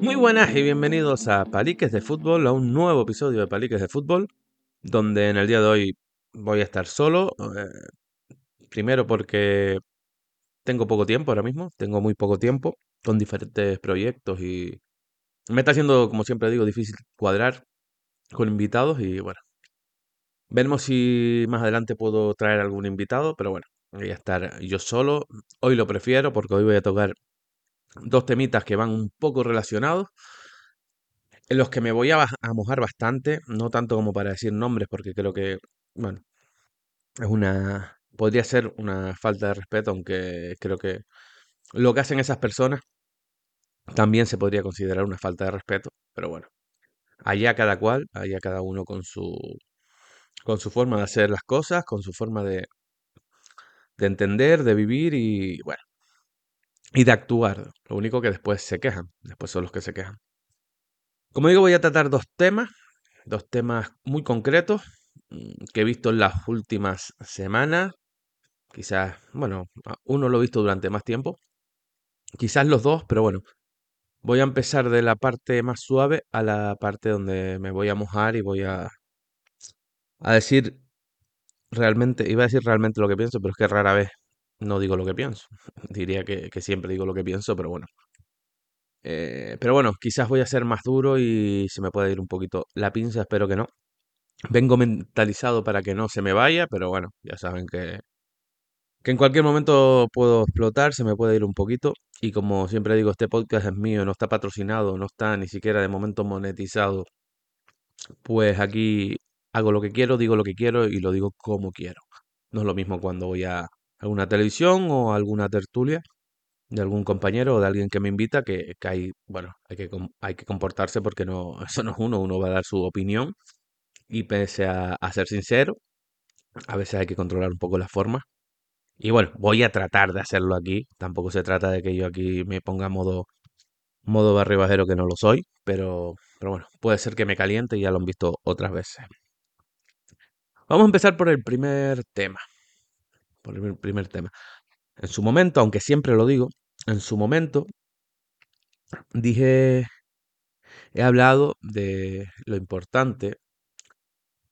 Muy buenas y bienvenidos a Paliques de Fútbol, a un nuevo episodio de Paliques de Fútbol, donde en el día de hoy voy a estar solo. eh, primero porque tengo poco tiempo ahora mismo, tengo muy poco tiempo con diferentes proyectos y me está haciendo, como siempre digo, difícil cuadrar con invitados y bueno, veremos si más adelante puedo traer algún invitado, pero bueno, voy a estar yo solo. Hoy lo prefiero porque hoy voy a tocar dos temitas que van un poco relacionados en los que me voy a, mojar bastante, no tanto como para decir nombres, porque creo que, bueno, es una, podría ser una falta de respeto, aunque creo que lo que hacen esas personas también se podría considerar una falta de respeto, pero bueno, allá cada cual, allá cada uno con su, con su forma de hacer las cosas, con su forma de, de entender, de vivir y, bueno, y de actuar. Lo único que después se quejan, después son los que se quejan. Como digo, voy a tratar dos temas, dos temas muy concretos mm, que he visto en las últimas semanas. Quizás, bueno, uno lo he visto durante más tiempo, quizás los dos, pero bueno, voy a empezar de la parte más suave a la parte donde me voy a mojar y voy a, a decir realmente, iba a decir realmente lo que pienso, pero es que rara vez no digo lo que pienso. Diría que, siempre digo lo que pienso, pero bueno. Eh, pero bueno, quizás voy a ser más duro y se me puede ir un poquito la pinza, espero que no. Vengo mentalizado para que no se me vaya, pero bueno, ya saben que, que en cualquier momento puedo explotar, se me puede ir un poquito. Y como siempre digo, este podcast es mío, no está patrocinado, no está ni siquiera de momento monetizado. Pues aquí hago lo que quiero, digo lo que quiero y lo digo como quiero. No es lo mismo cuando voy a alguna televisión o alguna tertulia de algún compañero o de alguien que me invita, que, que hay, bueno, hay que, hay que comportarse porque no, eso no es uno, uno va a dar su opinión y pese a, ser sincero, a veces hay que controlar un poco la forma. Y bueno, voy a tratar de hacerlo aquí. Tampoco se trata de que yo aquí me ponga modo, modo barrio bajero que no lo soy, pero, pero bueno, puede ser que me caliente y ya lo han visto otras veces. Vamos a empezar por el primer tema. El primer- tema. En su momento, aunque siempre lo digo, en su momento dije, he hablado de lo importante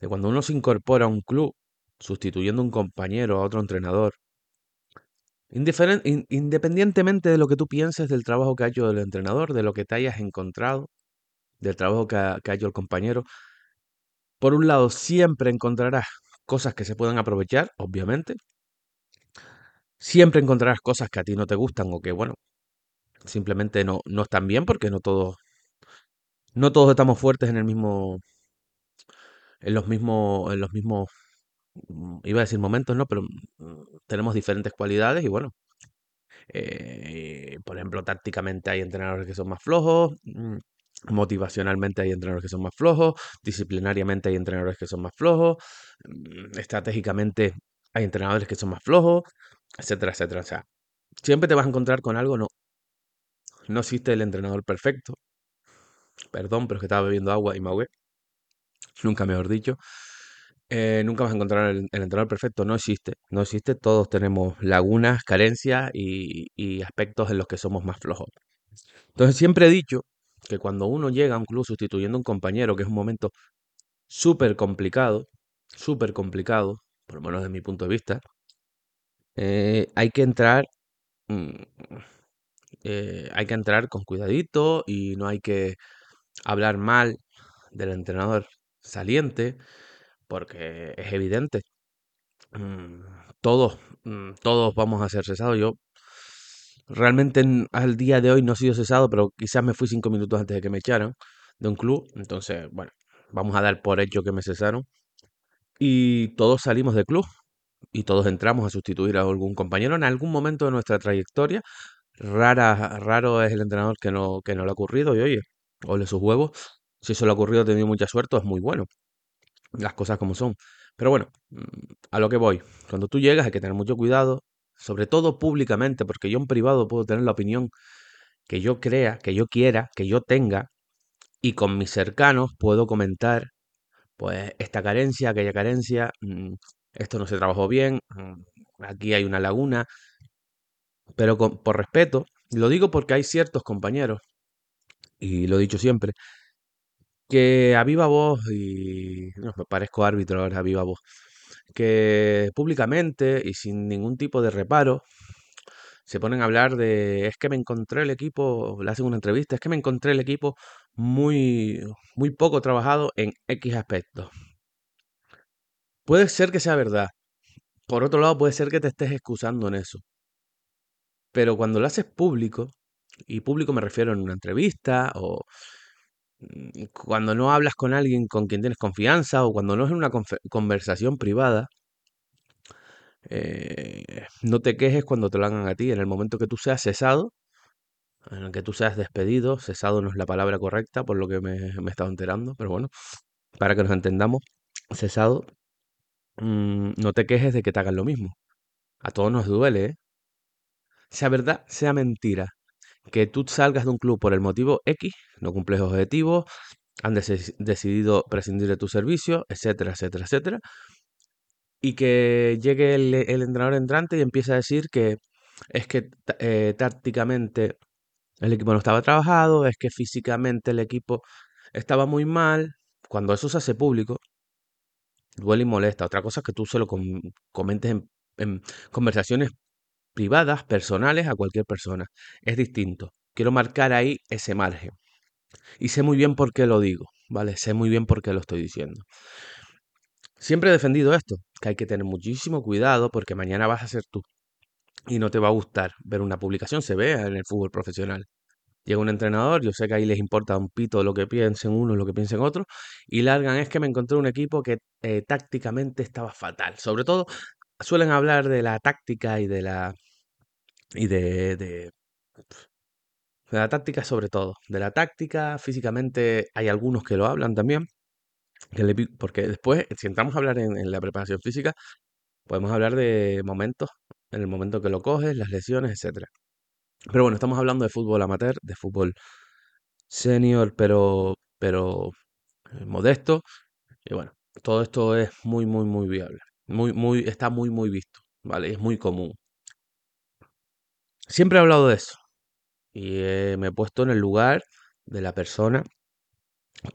de cuando uno se incorpora a un club, sustituyendo a un compañero, a otro entrenador, independientemente de lo que tú pienses del trabajo que ha hecho el entrenador, de lo que te hayas encontrado, del trabajo que ha, que ha hecho el compañero, por un lado siempre encontrarás cosas que se puedan aprovechar, obviamente. Siempre encontrarás cosas que a ti no te gustan o que, bueno, simplemente no, no están bien porque no todos, no todos estamos fuertes en el mismo, en los mismos, en los mismos, mm, iba a decir momentos, ¿no? Pero mm, tenemos diferentes cualidades y bueno, Eh, por ejemplo, tácticamente hay entrenadores que son más flojos, mm, motivacionalmente hay entrenadores que son más flojos, disciplinariamente hay entrenadores que son más flojos, estratégicamente hay entrenadores que son más flojos, etcétera, etcétera. O sea, siempre te vas a encontrar con algo, no, no existe el entrenador perfecto. Perdón, pero es que estaba bebiendo agua y me ahogué, nunca mejor dicho. Eh, nunca vas a encontrar el, entrenador perfecto, no existe, no existe, todos tenemos lagunas, carencias y, y aspectos en los que somos más flojos. Entonces siempre he dicho que cuando uno llega a un club sustituyendo a un compañero, que es un momento súper complicado, súper complicado, por lo menos desde mi punto de vista, eh, hay que entrar, mm, eh, hay que entrar con cuidadito y no hay que hablar mal del entrenador saliente, porque es evidente, mm, todos, mm, todos vamos a ser cesados. Yo Realmente en- al día de hoy no he sido cesado, pero quizás me fui cinco minutos antes de que me echaran de un club. Entonces, bueno, vamos a dar por hecho que me cesaron. Y todos salimos del club y todos entramos a sustituir a algún compañero en algún momento de nuestra trayectoria. Rara, raro es el entrenador que no, que no le ha ocurrido. Y oye, ole sus huevos. Si eso le ha ocurrido, ha tenido mucha suerte, es muy bueno. Las cosas como son. Pero bueno, mm, a lo que voy. Cuando tú llegas hay que tener mucho cuidado, sobre todo públicamente, porque yo en privado puedo tener la opinión que yo crea, que yo quiera, que yo tenga, y con mis cercanos puedo comentar, pues, esta carencia, aquella carencia, mm, esto no se trabajó bien, mm, aquí hay una laguna, pero con, por respeto, lo digo porque hay ciertos compañeros, y lo he dicho siempre, que a viva voz, y no, me parezco árbitro ahora a viva voz, que públicamente y sin ningún tipo de reparo se ponen a hablar de, es que me encontré el equipo, le hacen una entrevista, es que me encontré el equipo muy, muy poco trabajado en X aspectos. Puede ser que sea verdad. Por otro lado, puede ser que te estés excusando en eso. Pero cuando lo haces público, y público me refiero en una entrevista o mm, cuando no hablas con alguien con quien tienes confianza o cuando no es una conversación privada, eh, no te quejes cuando te lo hagan a ti. En el momento que tú seas cesado, en el que tú seas despedido, cesado no es la palabra correcta por lo que me, me he estado enterando, pero bueno, para que nos entendamos, cesado, mm, no te quejes de que te hagan lo mismo. A todos nos duele, ¿eh? Sea verdad, sea mentira, que tú salgas de un club por el motivo X, no cumples objetivos, han decidido prescindir de tu servicio, etcétera, etcétera, etcétera, y que llegue el, entrenador entrante y empiece a decir que es que eh, tácticamente el equipo no estaba trabajado, es que físicamente el equipo estaba muy mal. Cuando eso se hace público, duele y molesta. Otra cosa es que tú se lo comentes en, conversaciones privadas, personales, a cualquier persona. Es distinto. Quiero marcar ahí ese margen. Y sé muy bien por qué lo digo, ¿vale? Sé muy bien por qué lo estoy diciendo. Siempre he defendido esto, que hay que tener muchísimo cuidado porque mañana vas a ser tú y no te va a gustar ver una publicación, se ve en el fútbol profesional. Llega un entrenador, yo sé que ahí les importa un pito lo que piensen unos, lo que piensen otros, y largan es que me encontré un equipo que eh, tácticamente estaba fatal. Sobre todo suelen hablar de la táctica y de la y de, de, de la táctica sobre todo. De la táctica, físicamente hay algunos que lo hablan también. Porque después, si entramos a hablar en, la preparación física, podemos hablar de momentos, en el momento que lo coges, las lesiones, etcétera. Pero bueno, estamos hablando de fútbol amateur, de fútbol senior, pero, pero eh, modesto. Y bueno, todo esto es muy, muy, muy viable. Muy, muy, está muy, muy visto, ¿vale? Es muy común. Siempre he hablado de eso. Y me he puesto en el lugar de la persona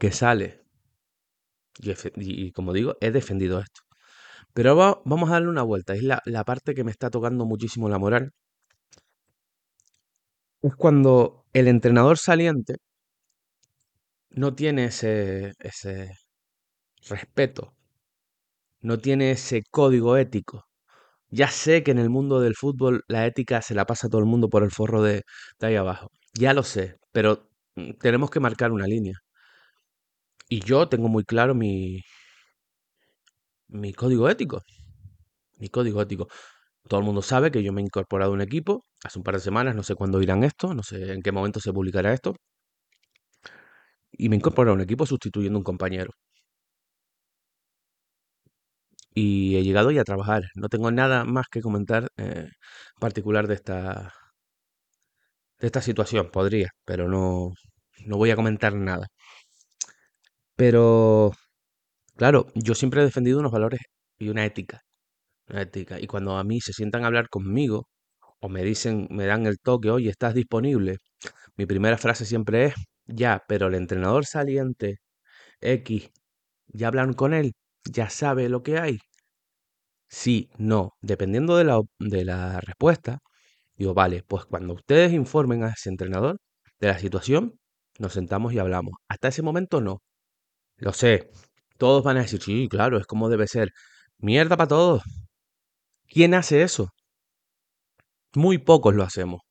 que sale y, como digo, he defendido esto. Pero vamos a darle una vuelta. Es la, la parte que me está tocando muchísimo la moral. Es cuando el entrenador saliente no tiene ese, ese respeto, no tiene ese código ético. Ya sé que en el mundo del fútbol la ética se la pasa a todo el mundo por el forro de, de ahí abajo. Ya lo sé, pero mm, tenemos que marcar una línea. Y yo tengo muy claro mi, mi código ético. Mi código ético. Todo el mundo sabe que yo me he incorporado a un equipo hace un par de semanas, no sé cuándo irán esto, no sé en qué momento se publicará esto. Y me he incorporado a un equipo sustituyendo a un compañero. Y he llegado ya a trabajar. No tengo nada más que comentar eh, particular de esta, de esta situación. Podría, pero no, no voy a comentar nada. Pero, claro, yo siempre he defendido unos valores y una ética. Una ética. Y cuando a mí se sientan a hablar conmigo o me dicen, me dan el toque, oye, ¿estás disponible? Mi primera frase siempre es, ya, pero el entrenador saliente X, ¿ya hablan con él? ¿Ya sabe lo que hay? Sí, no. Dependiendo de la, de la respuesta, digo, vale, pues cuando ustedes informen a ese entrenador de la situación, nos sentamos y hablamos. Hasta ese momento no. Lo sé. Todos van a decir, sí, claro, es como debe ser. Mierda para todos. ¿Quién hace eso? Muy pocos lo hacemos.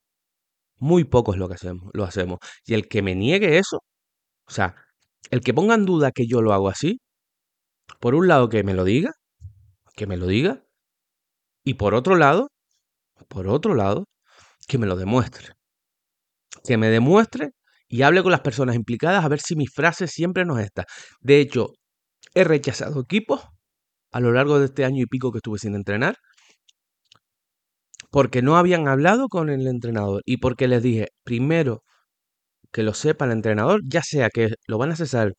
Muy pocos lo que hacemos, lo hacemos. Y el que me niegue eso, o sea, el que ponga en duda que yo lo hago así, por un lado que me lo diga, que me lo diga, y por otro lado, por otro lado, que me lo demuestre. Que me demuestre y hable con las personas implicadas a ver si mi frase siempre no es esta. De hecho, he rechazado equipos a lo largo de este año y pico que estuve sin entrenar porque no habían hablado con el entrenador y porque les dije, primero, que lo sepa el entrenador, ya sea que lo van a cesar,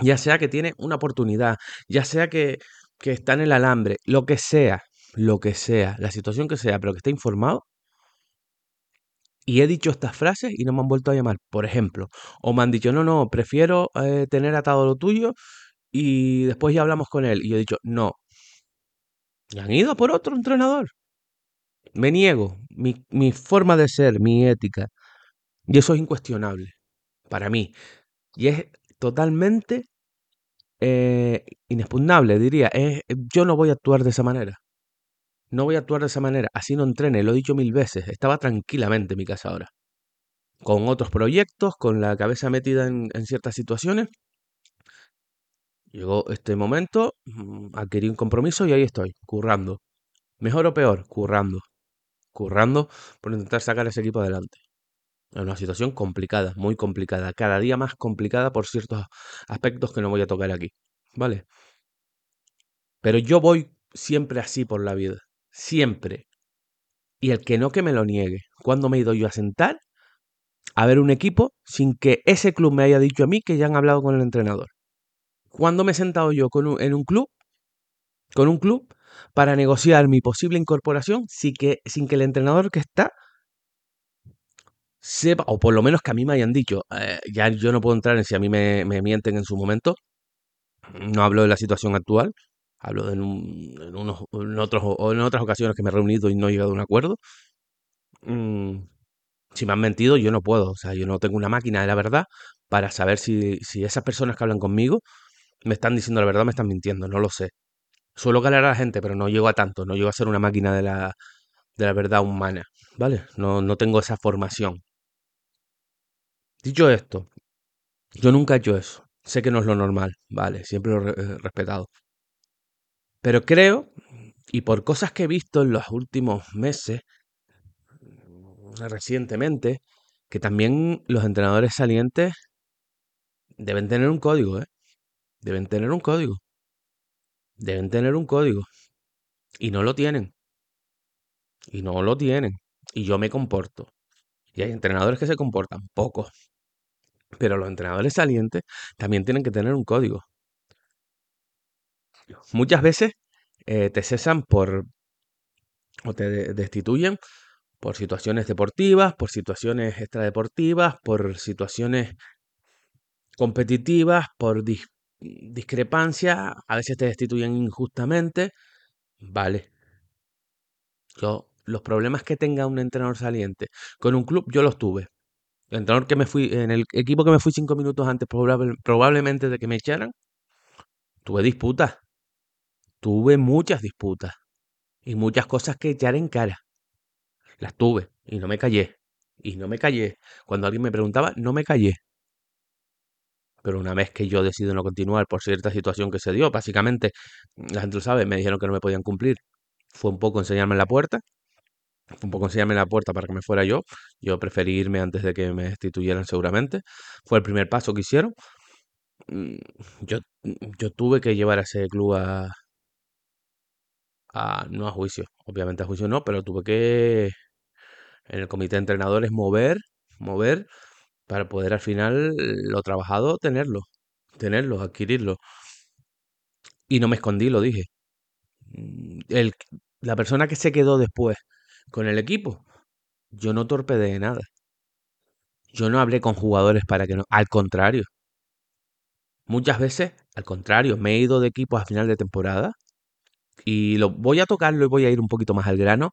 ya sea que tiene una oportunidad, ya sea que, que está en el alambre, lo que sea, lo que sea, la situación que sea, pero que esté informado. Y he dicho estas frases y no me han vuelto a llamar, por ejemplo. O me han dicho, no, no, prefiero eh, tener atado lo tuyo y después ya hablamos con él. Y yo he dicho, no. Y han ido por otro entrenador. Me niego. Mi, mi forma de ser, mi ética. Y eso es incuestionable para mí. Y es totalmente eh, inexpugnable, diría. Es, yo no voy a actuar de esa manera. No voy a actuar de esa manera. Así no entrene, lo he dicho mil veces. Estaba tranquilamente en mi casa ahora. Con otros proyectos, con la cabeza metida en, en ciertas situaciones. Llegó este momento, mm, adquirí un compromiso y ahí estoy, currando. Mejor o peor, currando. Currando por intentar sacar ese equipo adelante. Es una situación complicada, muy complicada, cada día más complicada por ciertos aspectos que no voy a tocar aquí. ¿Vale? Pero yo voy siempre así por la vida. Siempre. Y el que no que me lo niegue. ¿Cuándo me he ido yo a sentar a ver un equipo sin que ese club me haya dicho a mí que ya han hablado con el entrenador? ¿Cuándo me he sentado yo en un club, con un club, para negociar mi posible incorporación sin que, sin que el entrenador que está sepa, o por lo menos que a mí me hayan dicho, eh, ya yo no puedo entrar en si a mí me, me mienten en su momento, no hablo de la situación actual, hablo de en, un- en unos, en en otras ocasiones que me he reunido y no he llegado a un acuerdo. Mm, si me han mentido, yo no puedo, o sea, yo no tengo una máquina de la verdad para saber si, si esas personas que hablan conmigo me están diciendo la verdad o me están mintiendo, no lo sé. Suelo calar a la gente, pero no llego a tanto, no llego a ser una máquina de la, de la verdad humana, ¿vale? No, no tengo esa formación. Dicho esto, yo nunca he hecho eso. Sé que no es lo normal, ¿vale? Siempre lo he respetado. Pero creo, y por cosas que he visto en los últimos meses, recientemente, que también los entrenadores salientes deben tener un código, ¿eh? Deben tener un código. Deben tener un código. Y no lo tienen. Y no lo tienen. Y yo me comporto. Y hay entrenadores que se comportan, pocos. Pero los entrenadores salientes también tienen que tener un código. Muchas veces eh, te cesan por o te de- destituyen por situaciones deportivas, por situaciones extradeportivas, por situaciones competitivas, por dis- discrepancia, a veces te destituyen injustamente. Vale, yo los problemas que tenga un entrenador saliente con un club, yo los tuve. El entrenador que me fui, en el equipo que me fui cinco minutos antes, probable- probablemente de que me echaran, tuve disputas, tuve muchas disputas y muchas cosas que echar en cara. Las tuve y no me callé. Y no me callé. Cuando alguien me preguntaba, no me callé. Pero una vez que yo decido no continuar por cierta situación que se dio, básicamente, la gente lo sabe, me dijeron que no me podían cumplir. Fue un poco enseñarme la puerta, fue un poco enseñarme la puerta para que me fuera yo. Yo preferí irme antes de que me destituyeran seguramente. Fue el primer paso que hicieron. Mm, Yo, yo tuve que llevar a ese club a, a- no a juicio, obviamente a juicio no, pero tuve que en el comité de entrenadores mover, mover para poder al final lo trabajado tenerlo, tenerlo, adquirirlo. Y no me escondí, lo dije. Mm, El, la persona que se quedó después con el equipo, yo no torpedeé nada. Yo no hablé con jugadores para que no. Al contrario, muchas veces, al contrario, me he ido de equipos a final de temporada y lo voy a tocarlo y voy a ir un poquito más al grano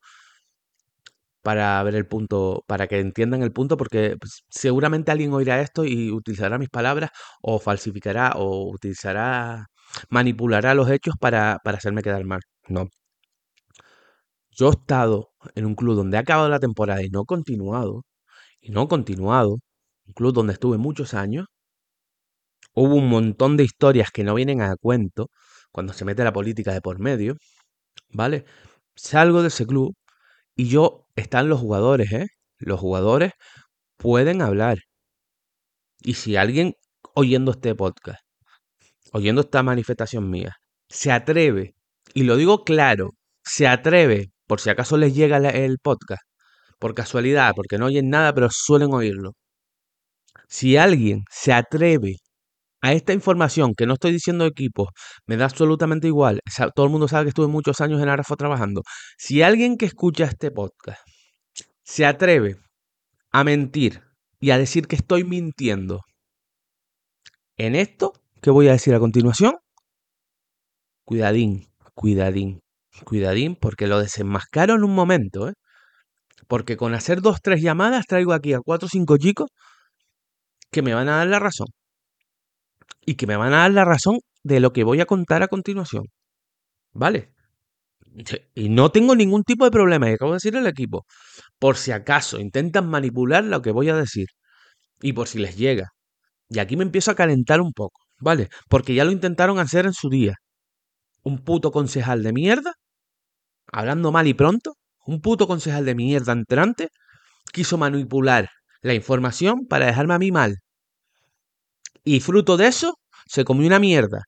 para ver el punto, para que entiendan el punto, porque pues, seguramente alguien oirá esto y utilizará mis palabras o falsificará o utilizará, manipulará los hechos para, para hacerme quedar mal. No. Yo he estado en un club donde ha acabado la temporada y no continuado, y no continuado, un club donde estuve muchos años, hubo un montón de historias que no vienen a cuento cuando se mete la política de por medio, ¿vale? Salgo de ese club y yo, están los jugadores, ¿eh? Los jugadores pueden hablar. Y si alguien oyendo este podcast, oyendo esta manifestación mía, se atreve, y lo digo claro, se atreve, por si acaso les llega el podcast, por casualidad, porque no oyen nada, pero suelen oírlo. Si alguien se atreve a esta información, que no estoy diciendo equipo, me da absolutamente igual, todo el mundo sabe que estuve muchos años en Arafo trabajando, si alguien que escucha este podcast se atreve a mentir y a decir que estoy mintiendo en esto que voy a decir a continuación, cuidadín, cuidadín, cuidadín, porque lo desenmascaro en un momento, ¿eh? Porque con hacer dos, tres llamadas traigo aquí a cuatro o cinco chicos que me van a dar la razón. Y que me van a dar la razón de lo que voy a contar a continuación. ¿Vale? Y no tengo ningún tipo de problema, y acabo de decir al equipo. Por si acaso intentan manipular lo que voy a decir. Y por si les llega. Y aquí me empiezo a calentar un poco, ¿vale? Porque ya lo intentaron hacer en su día. Un puto concejal de mierda, hablando mal y pronto, un puto concejal de mierda entrante, quiso manipular la información para dejarme a mí mal. Y fruto de eso, se comió una mierda.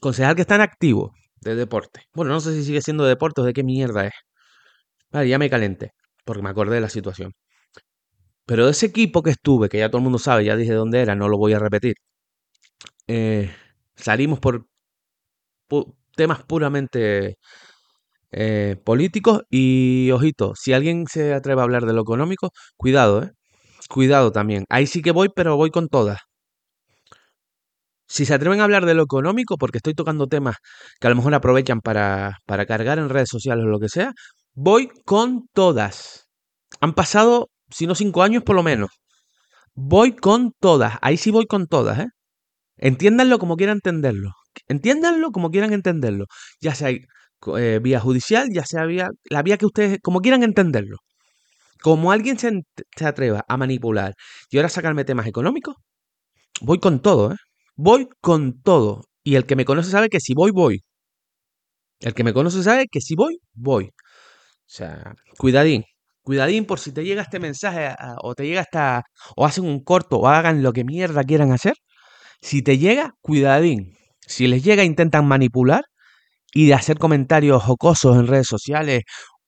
Concejal que está en activo de deporte. Bueno, no sé si sigue siendo deporte o de qué mierda es. Vale, ya me calenté, porque me acordé de la situación. Pero de ese equipo que estuve, que ya todo el mundo sabe, ya dije dónde era, no lo voy a repetir. Eh, salimos por temas puramente eh, políticos y, ojito, si alguien se atreve a hablar de lo económico, cuidado, ¿eh? Cuidado también. Ahí sí que voy, pero voy con todas. Si se atreven a hablar de lo económico, porque estoy tocando temas que a lo mejor aprovechan para, para cargar en redes sociales o lo que sea, voy con todas. Han pasado, si no cinco años, por lo menos. Voy con todas. Ahí sí voy con todas, ¿eh? Entiéndanlo como quieran entenderlo. Entiéndanlo como quieran entenderlo. Ya sea eh, vía judicial, ya sea vía la vía que ustedes, como quieran entenderlo. Como alguien se, se atreva a manipular y ahora sacarme temas económicos, voy con todo, ¿eh? Voy con todo. Y el que me conoce sabe que si voy, voy. El que me conoce sabe que si voy, voy. O sea, cuidadín. Cuidadín por si te llega este mensaje o te llega esta... o hacen un corto o hagan lo que mierda quieran hacer. Si te llega, cuidadín. Si les llega, intentan manipular y de hacer comentarios jocosos en redes sociales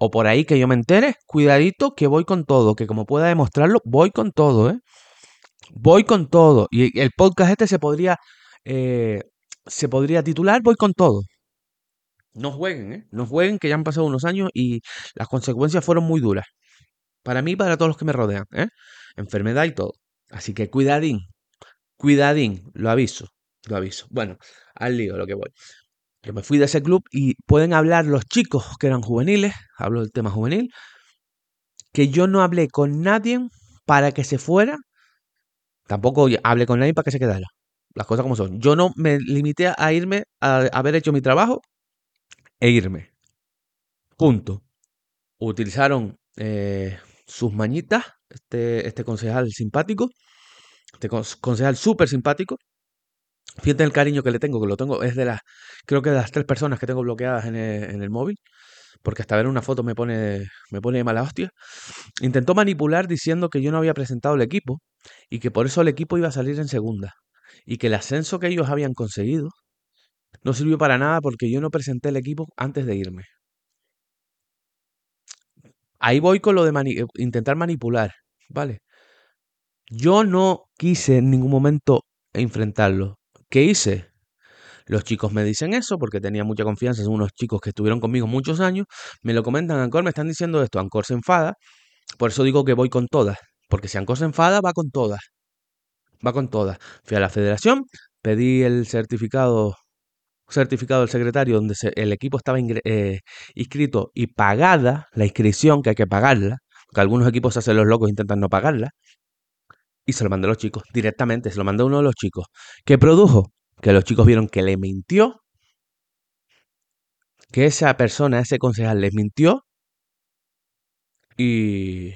o por ahí que yo me entere, cuidadito que voy con todo, que como pueda demostrarlo, voy con todo, ¿eh? Voy con todo. Y el podcast este se podría, eh, se podría titular Voy con todo. No jueguen, ¿eh? No jueguen, que ya han pasado unos años y las consecuencias fueron muy duras. Para mí y para todos los que me rodean, ¿eh? Enfermedad y todo. Así que cuidadín, cuidadín, lo aviso, lo aviso. Bueno, al lío, lo que voy. Yo me fui de ese club y pueden hablar los chicos que eran juveniles, hablo del tema juvenil, que yo no hablé con nadie para que se fuera Tampoco hablé con nadie para que se quedara. Las cosas como son. Yo no me limité a irme, a haber hecho mi trabajo e irme. Punto. Utilizaron eh, sus mañitas, este, este concejal simpático, este concejal súper simpático. Fíjate el cariño que le tengo, que lo tengo, es de las, creo que de las tres personas que tengo bloqueadas en el, en el móvil porque hasta ver una foto me pone, me pone de mala hostia, intentó manipular diciendo que yo no había presentado el equipo y que por eso el equipo iba a salir en segunda y que el ascenso que ellos habían conseguido no sirvió para nada porque yo no presenté el equipo antes de irme. Ahí voy con lo de intentar manipular, ¿vale? Yo no quise en ningún momento enfrentarlo. ¿Qué hice? Los chicos me dicen eso porque tenía mucha confianza, son unos chicos que estuvieron conmigo muchos años, me lo comentan, Ancor, me están diciendo esto, Ancor se enfada, por eso digo que voy con todas, porque si Ancor se enfada, va con todas, va con todas. Fui a la federación, pedí el certificado certificado del secretario donde el equipo estaba eh, inscrito y pagada la inscripción, que hay que pagarla, porque algunos equipos se hacen los locos e intentan no pagarla, y se lo mandé a los chicos directamente, se lo mandé a uno de los chicos. ¿Qué produjo? que los chicos vieron que le mintió, que esa persona, ese concejal les mintió y,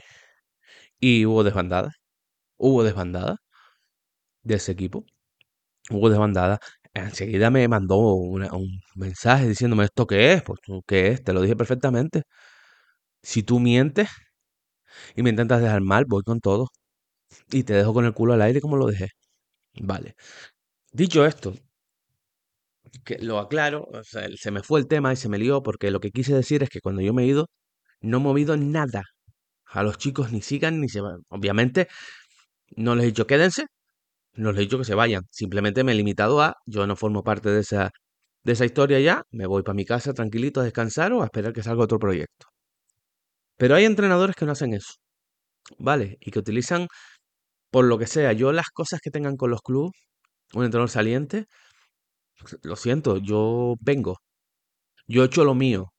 y hubo desbandada. Hubo desbandada de ese equipo. Hubo desbandada. Enseguida me mandó un mensaje diciéndome esto qué es, pues qué es, te lo dije perfectamente. Si tú mientes y me intentas dejar mal, voy con todo. Y te dejo con el culo al aire como lo dejé. Vale. Dicho esto, que lo aclaro, se me fue el tema y se me lió porque lo que quise decir es que cuando yo me he ido, no he movido nada. A los chicos ni sigan ni se van. Obviamente, no les he dicho quédense, no les he dicho que se vayan. Simplemente me he limitado a, yo no formo parte de esa, de esa historia ya, me voy para mi casa tranquilito a descansar o a esperar que salga otro proyecto. Pero hay entrenadores que no hacen eso, ¿vale? Y que utilizan, por lo que sea, yo las cosas que tengan con los clubes, un entrenador saliente, lo siento, yo vengo. Yo he hecho lo mío.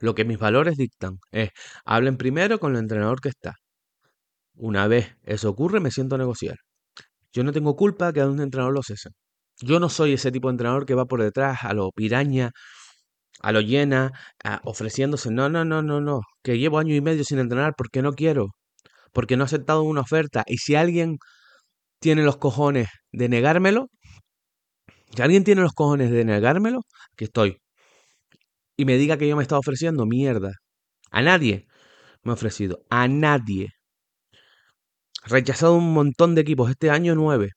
Lo que mis valores dictan es, hablen primero con el entrenador que está. Una vez eso ocurre, me siento a negociar. Yo no tengo culpa que a un entrenador lo cesen. Yo no soy ese tipo de entrenador que va por detrás a lo piraña, a lo llena, ofreciéndose. No, no, no, no, no. Que llevo año y medio sin entrenar porque no quiero. Porque no he aceptado una oferta. Y si alguien tiene los cojones de negármelo, si alguien tiene los cojones de negármelo, que estoy. Y me diga que yo me estaba ofreciendo, mierda. A nadie me he ofrecido. A nadie. Rechazado un montón de equipos. Este año nueve.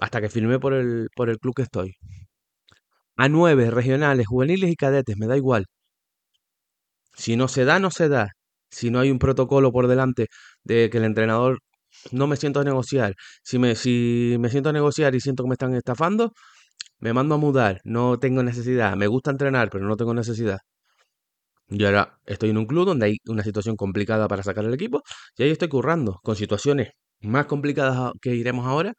Hasta que firmé por el, por el club que estoy. A nueve, regionales, juveniles y cadetes, me da igual. Si no se da, no se da. Si no hay un protocolo por delante de que el entrenador no me siento a negociar. Si me, si me siento a negociar y siento que me están estafando, me mando a mudar. No tengo necesidad. Me gusta entrenar, pero no tengo necesidad. Y ahora estoy en un club donde hay una situación complicada para sacar el equipo y ahí estoy currando con situaciones más complicadas que iremos ahora.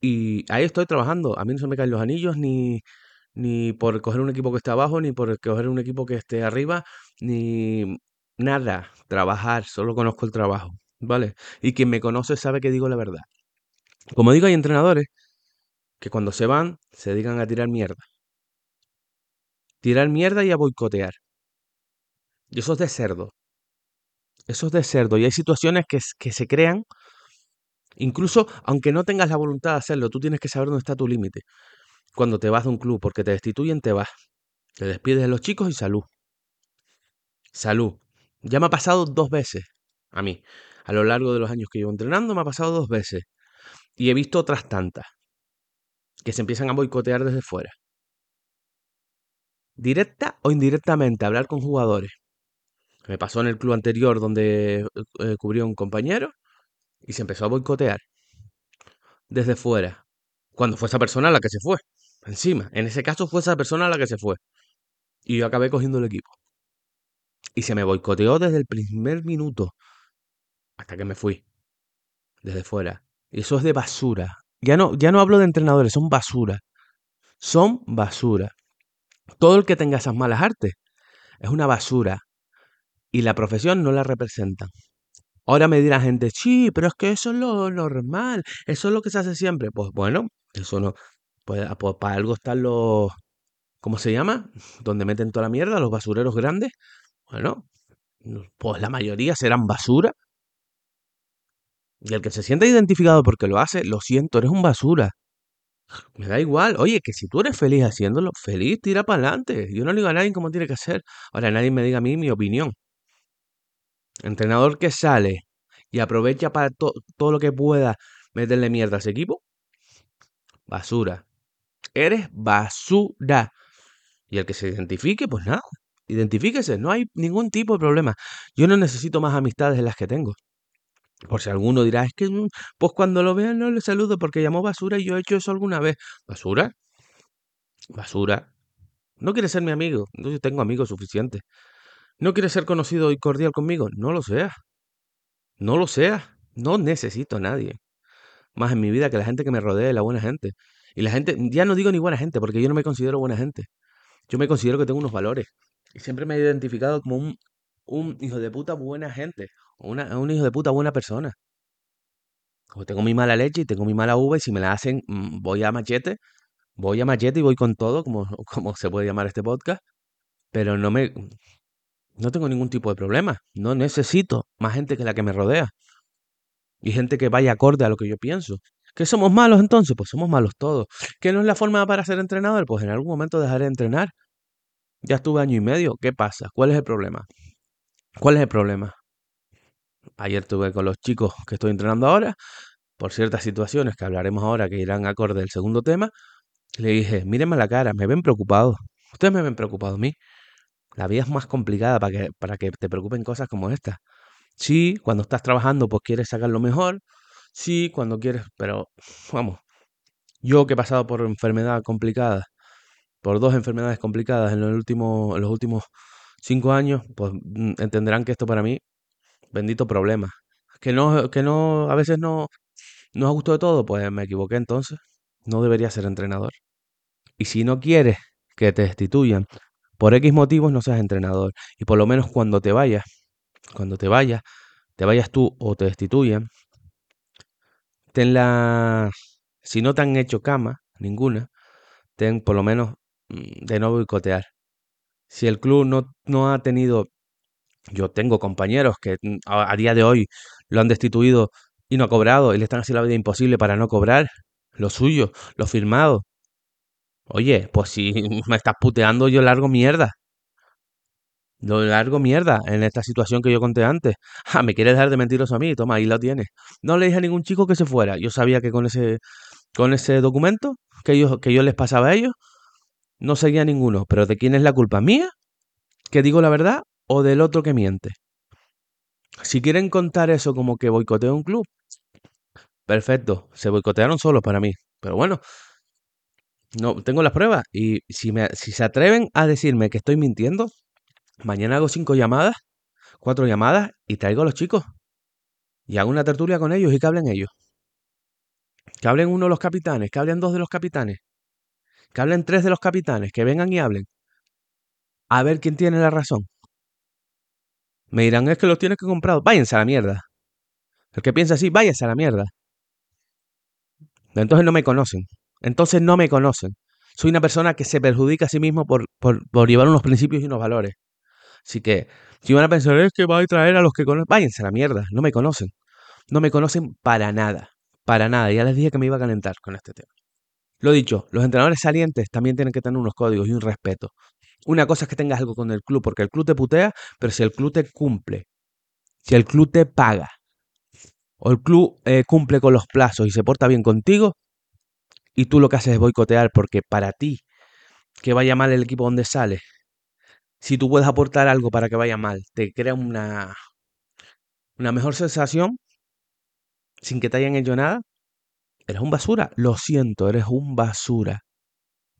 Y ahí estoy trabajando. A mí no se me caen los anillos ni, ni por coger un equipo que está abajo, ni por coger un equipo que esté arriba, ni nada. Trabajar, solo conozco el trabajo. ¿Vale? Y quien me conoce sabe que digo la verdad. Como digo, hay entrenadores que cuando se van se dedican a tirar mierda. Tirar mierda y a boicotear. Y eso es de cerdo. Eso es de cerdo. Y hay situaciones que, que se crean, incluso aunque no tengas la voluntad de hacerlo, tú tienes que saber dónde está tu límite. Cuando te vas de un club, porque te destituyen, te vas. Te despides de los chicos y salud. Salud. Ya me ha pasado dos veces a mí. A lo largo de los años que llevo entrenando me ha pasado dos veces. Y he visto otras tantas que se empiezan a boicotear desde fuera. Directa o indirectamente, hablar con jugadores. Me pasó en el club anterior donde eh, cubrió un compañero y se empezó a boicotear desde fuera. Cuando fue esa persona la que se fue. Encima, en ese caso fue esa persona la que se fue. Y yo acabé cogiendo el equipo. Y se me boicoteó desde el primer minuto hasta que me fui. Desde fuera. Y eso es de basura. Ya no, ya no hablo de entrenadores, son basura. Son basura. Todo el que tenga esas malas artes es una basura. Y la profesión no la representan. Ahora me dirá gente, sí, pero es que eso es lo normal, eso es lo que se hace siempre. Pues bueno, eso no. Pues, ah, pues para algo están los. ¿Cómo se llama? Donde meten toda la mierda, los basureros grandes. Bueno, pues la mayoría serán basura. Y el que se sienta identificado porque lo hace, lo siento, eres un basura. Me da igual. Oye, que si tú eres feliz haciéndolo, feliz, tira para adelante. Yo no le digo a nadie cómo tiene que hacer. Ahora nadie me diga a mí mi opinión. Entrenador que sale y aprovecha para todo lo que pueda meterle mierda a ese equipo. Basura. Eres basura. Y el que se identifique, pues nada. Identifíquese. No hay ningún tipo de problema. Yo no necesito más amistades de las que tengo. Por si alguno dirá, es que, mm, pues cuando lo vean no le saludo porque llamó basura y yo he hecho eso alguna vez. ¿Basura? Basura. ¿No quiere ser mi amigo? Yo tengo amigos suficientes. ¿No quiere ser conocido y cordial conmigo? No lo sea. No lo sea. No necesito a nadie. Más en mi vida que la gente que me rodee, la buena gente. Y la gente, ya no digo ni buena gente, porque yo no me considero buena gente. Yo me considero que tengo unos valores. Y siempre me he identificado como un, un hijo de puta buena gente. Una, un hijo de puta buena persona. Como tengo mi mala leche y tengo mi mala uva y si me la hacen, mm, voy a machete. Voy a machete y voy con todo, como, como se puede llamar este podcast. Pero no me... No tengo ningún tipo de problema. No necesito más gente que la que me rodea. Y gente que vaya acorde a lo que yo pienso. ¿Que somos malos entonces? Pues somos malos todos. ¿Que no es la forma para ser entrenador? Pues en algún momento dejaré de entrenar. Ya estuve año y medio. ¿Qué pasa? ¿Cuál es el problema? ¿Cuál es el problema? Ayer tuve con los chicos que estoy entrenando ahora, por ciertas situaciones que hablaremos ahora que irán acorde del segundo tema. Le dije, mírenme la cara, me ven preocupado. Ustedes me ven preocupado a mí. La vida es más complicada para que, para que te preocupen cosas como esta. Sí, cuando estás trabajando, pues quieres sacar lo mejor. Sí, cuando quieres, pero vamos. Yo que he pasado por enfermedad complicada, por dos enfermedades complicadas en los últimos, en los últimos cinco años, pues mm, entenderán que esto para mí, bendito problema. Que no, que no, a veces no, no os gustó de todo, pues me equivoqué entonces. No debería ser entrenador. Y si no quieres que te destituyan por X motivos, no seas entrenador. Y por lo menos cuando te vayas, cuando te vayas, te vayas tú o te destituyan, ten la... Si no te han hecho cama, ninguna, ten por lo menos mm, de no boicotear. Si el club no, no ha tenido... Yo tengo compañeros que mm, a, a día de hoy lo han destituido y no ha cobrado y le están haciendo la vida imposible para no cobrar lo suyo, lo firmado. Oye, pues si me estás puteando, yo largo mierda. Lo largo mierda en esta situación que yo conté antes. Ah, me quieres dejar de mentiroso a mí, toma, ahí lo tienes. No le dije a ningún chico que se fuera. Yo sabía que con ese, con ese documento que yo, que yo les pasaba a ellos, no seguía ninguno. Pero ¿de quién es la culpa? ¿Mía? ¿Que digo la verdad? ¿O del otro que miente? Si quieren contar eso como que boicoteo un club, perfecto, se boicotearon solos para mí. Pero bueno, no tengo las pruebas. Y si, me, si se atreven a decirme que estoy mintiendo, mañana hago cinco llamadas, cuatro llamadas y traigo a los chicos. Y hago una tertulia con ellos y que hablen ellos. Que hablen uno de los capitanes, que hablen dos de los capitanes. Que hablen tres de los capitanes, que vengan y hablen. A ver quién tiene la razón. Me dirán, es que los tienes que comprar. Váyanse a la mierda. El que piensa así, váyanse a la mierda. Entonces no me conocen. Entonces no me conocen. Soy una persona que se perjudica a sí mismo por, por, por llevar unos principios y unos valores. Así que, si van a pensar, es que va a traer a los que conocen, váyanse a la mierda. No me conocen. No me conocen para nada. Para nada. Ya les dije que me iba a calentar con este tema. Lo dicho, los entrenadores salientes también tienen que tener unos códigos y un respeto. Una cosa es que tengas algo con el club, porque el club te putea, pero si el club te cumple, si el club te paga, o el club eh, cumple con los plazos y se porta bien contigo, y tú lo que haces es boicotear porque para ti, que vaya mal el equipo donde sale, si tú puedes aportar algo para que vaya mal, te crea una, una mejor sensación sin que te hayan hecho nada, eres un basura. Lo siento, eres un basura.